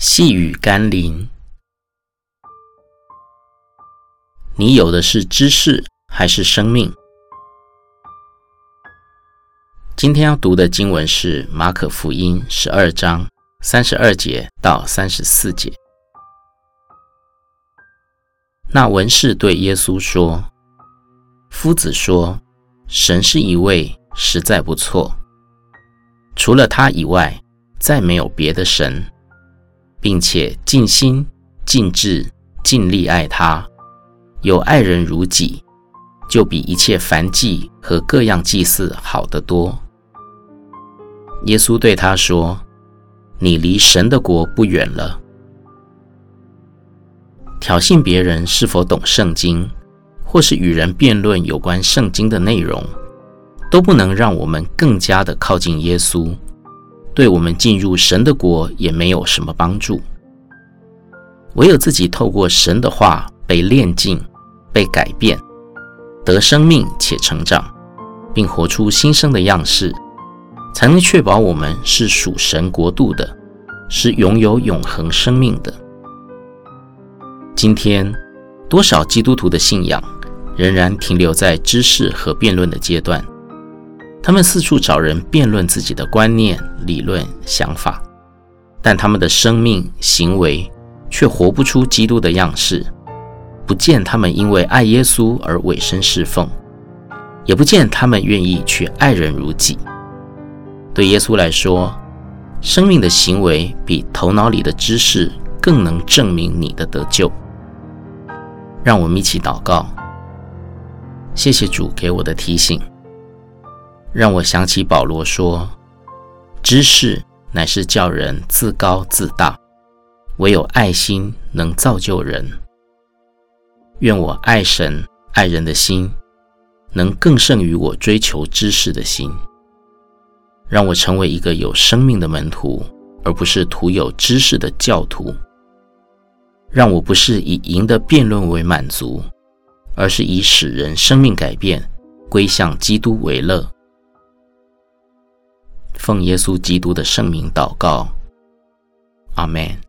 细雨甘霖，你有的是知识还是生命？今天要读的经文是马可福音十二章三十二节到三十四节。那文士对耶稣说：“夫子说，神是一位，实在不错。除了他以外，再没有别的神。”并且尽心、尽智、尽力爱他，有爱人如己，就比一切燔祭和各样祭祀好得多。耶稣对他说：“你离神的国不远了。”挑衅别人是否懂圣经，或是与人辩论有关圣经的内容，都不能让我们更加的靠近耶稣。对我们进入神的国也没有什么帮助。唯有自己透过神的话被炼净、被改变，得生命且成长，并活出新生的样式，才能确保我们是属神国度的，是拥有永恒生命的。今天，多少基督徒的信仰仍然停留在知识和辩论的阶段。他们四处找人辩论自己的观念、理论、想法，但他们的生命、行为却活不出基督的样式。不见他们因为爱耶稣而委身侍奉，也不见他们愿意去爱人如己。对耶稣来说，生命的行为比头脑里的知识更能证明你的得救。让我们一起祷告，谢谢主给我的提醒。让我想起保罗说：“知识乃是叫人自高自大，唯有爱心能造就人。”愿我爱神爱人的心，能更胜于我追求知识的心。让我成为一个有生命的门徒，而不是徒有知识的教徒。让我不是以赢的辩论为满足，而是以使人生命改变归向基督为乐。奉耶稣基督的圣名祷告，阿门。